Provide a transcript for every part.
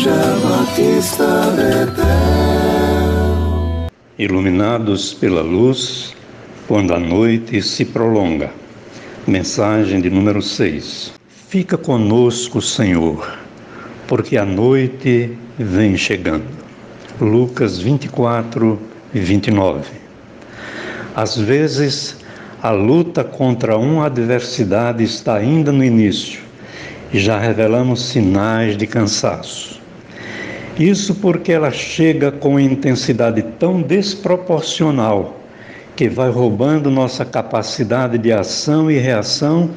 Igreja Batista Betel. Iluminados pela luz, quando a noite se prolonga. Mensagem de número 6. Fica conosco, Senhor, porque a noite vem chegando. Lucas 24 e 29. Às vezes, a luta contra uma adversidade está ainda no início e já revelamos sinais de cansaço. Isso porque ela chega com intensidade tão desproporcional que vai roubando nossa capacidade de ação e reação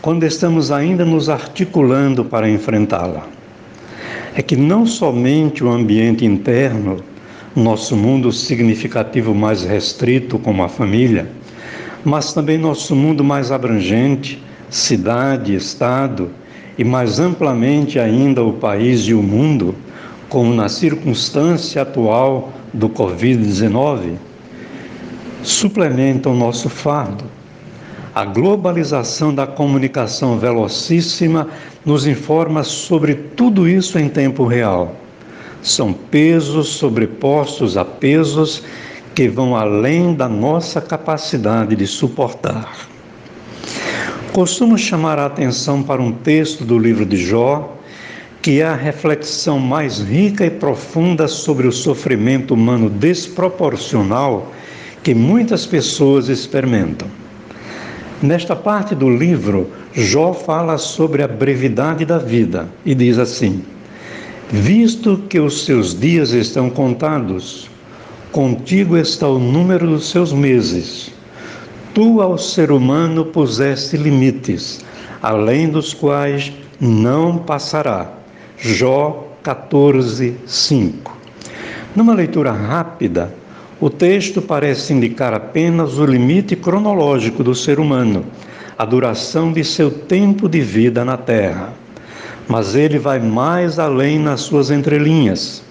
quando estamos ainda nos articulando para enfrentá-la. É que não somente o ambiente interno, nosso mundo significativo mais restrito, como a família, mas também nosso mundo mais abrangente, cidade, estado, e mais amplamente ainda o país e o mundo, como na circunstância atual do Covid-19, suplementam nosso fardo. A globalização da comunicação velocíssima nos informa sobre tudo isso em tempo real. São pesos sobrepostos a pesos que vão além da nossa capacidade de suportar. Costumo chamar a atenção para um texto do livro de Jó, que é a reflexão mais rica e profunda sobre o sofrimento humano desproporcional que muitas pessoas experimentam. Nesta parte do livro, Jó fala sobre a brevidade da vida e diz assim: Visto que os seus dias estão contados, contigo está o número dos seus meses. Tu ao ser humano puseste limites, além dos quais não passará. Jó 14, 5. Numa leitura rápida, o texto parece indicar apenas o limite cronológico do ser humano, a duração de seu tempo de vida na Terra. Mas ele vai mais além nas suas entrelinhas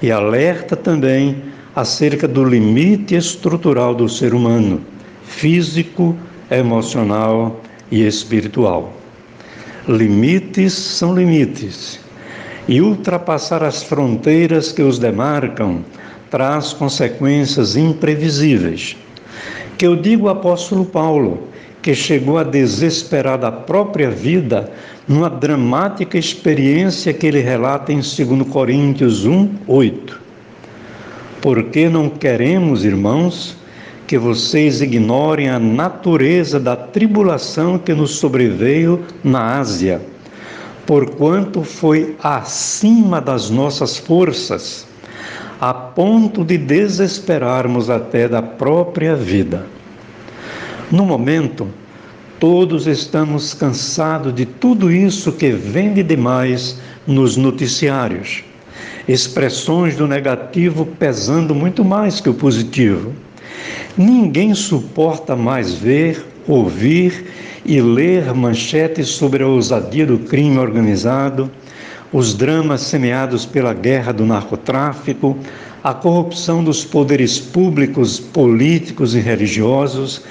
e alerta também acerca do limite estrutural do ser humano físico, emocional e espiritual. Limites são limites, e ultrapassar as fronteiras que os demarcam traz consequências imprevisíveis. Que eu digo ao apóstolo Paulo, que chegou a desesperar da própria vida numa dramática experiência que ele relata em 2 Coríntios 1, 8. Porque não queremos, irmãos, que vocês ignorem a natureza da tribulação que nos sobreveio na Ásia, porquanto foi acima das nossas forças, a ponto de desesperarmos até da própria vida. No momento, todos estamos cansados de tudo isso que vende demais nos noticiários. Expressões do negativo pesando muito mais que o positivo Ninguém suporta mais ver, ouvir e ler manchetes sobre a ousadia do crime organizado, os dramas semeados pela guerra do narcotráfico, a corrupção dos poderes públicos, políticos e religiosos,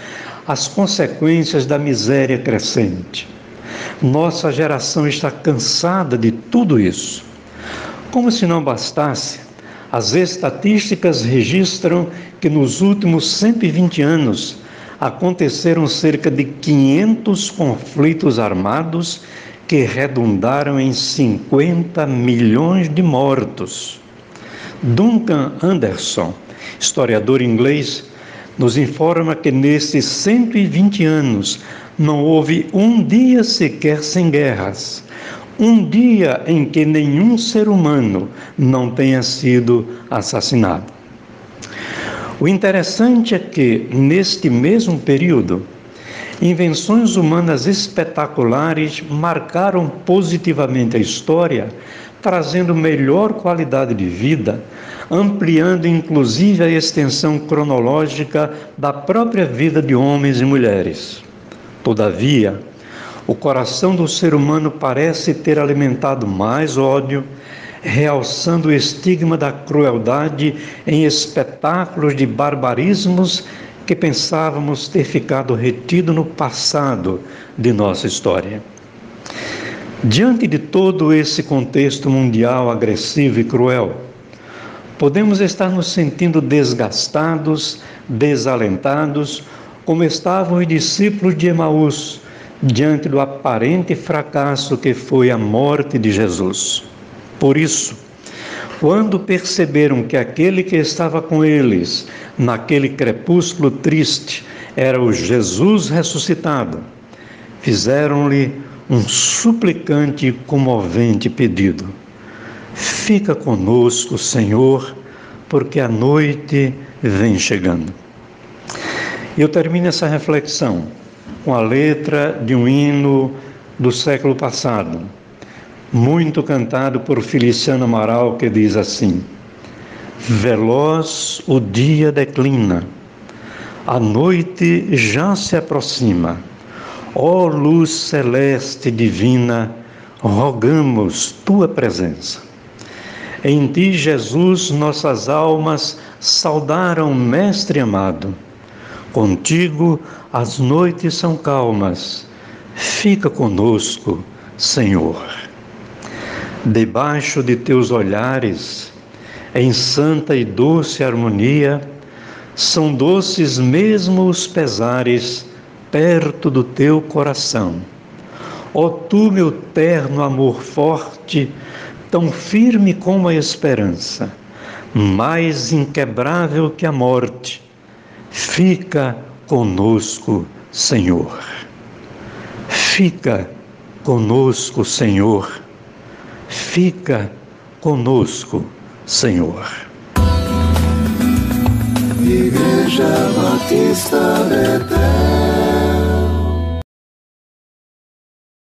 as consequências da miséria crescente. Nossa geração está cansada de tudo isso. Como se não bastasse, as estatísticas registram que nos últimos 120 anos aconteceram cerca de 500 conflitos armados que redundaram em 50 milhões de mortos. Duncan Anderson, historiador inglês, nos informa que nesses 120 anos não houve um dia sequer sem guerras, um dia em que nenhum ser humano não tenha sido assassinado. O interessante é que, neste mesmo período, invenções humanas espetaculares marcaram positivamente a história, trazendo melhor qualidade de vida, ampliando inclusive a extensão cronológica da própria vida de homens e mulheres. Todavia, o coração do ser humano parece ter alimentado mais ódio, realçando o estigma da crueldade em espetáculos de barbarismos que pensávamos ter ficado retido no passado de nossa história. Diante de todo esse contexto mundial agressivo e cruel, podemos estar nos sentindo desgastados, desalentados, como estavam os discípulos de Emaús diante do aparente fracasso que foi a morte de Jesus. Por isso, quando perceberam que aquele que estava com eles naquele crepúsculo triste era o Jesus ressuscitado, fizeram-lhe um suplicante e comovente pedido: Fica conosco, Senhor, porque a noite vem chegando. Eu termino essa reflexão com a letra de um hino do século passado, muito cantado por Feliciano Amaral, que diz assim: Veloz o dia declina, a noite já se aproxima Ó luz celeste divina, rogamos tua presença. Em ti, Jesus, nossas almas saudaram, Mestre amado. Contigo as noites são calmas. Fica conosco, Senhor. Debaixo de teus olhares, em santa e doce harmonia, são doces mesmo os pesares perto do teu coração. Ó tu, meu terno amor forte, tão firme como a esperança, mais inquebrável que a morte, fica conosco, Senhor. Fica conosco, Senhor. Fica conosco, Senhor. Igreja Batista Betel